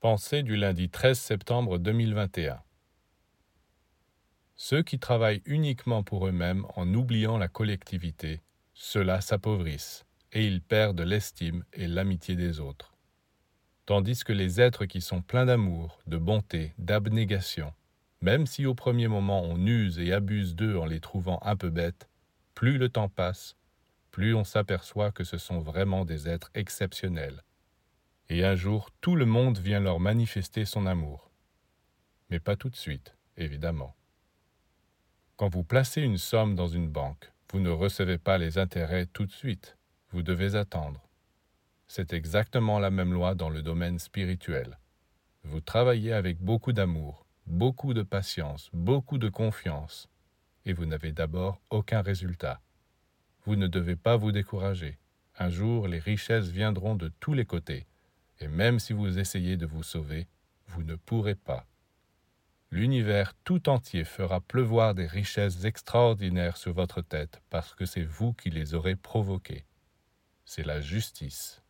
Pensée du lundi 13 septembre 2021 Ceux qui travaillent uniquement pour eux-mêmes en oubliant la collectivité, ceux-là s'appauvrissent et ils perdent l'estime et l'amitié des autres. Tandis que les êtres qui sont pleins d'amour, de bonté, d'abnégation, même si au premier moment on use et abuse d'eux en les trouvant un peu bêtes, plus le temps passe, plus on s'aperçoit que ce sont vraiment des êtres exceptionnels, et un jour tout le monde vient leur manifester son amour. Mais pas tout de suite, évidemment. Quand vous placez une somme dans une banque, vous ne recevez pas les intérêts tout de suite, vous devez attendre. C'est exactement la même loi dans le domaine spirituel. Vous travaillez avec beaucoup d'amour, beaucoup de patience, beaucoup de confiance, et vous n'avez d'abord aucun résultat. Vous ne devez pas vous décourager. Un jour, les richesses viendront de tous les côtés, et même si vous essayez de vous sauver, vous ne pourrez pas. L'univers tout entier fera pleuvoir des richesses extraordinaires sur votre tête parce que c'est vous qui les aurez provoquées. C'est la justice.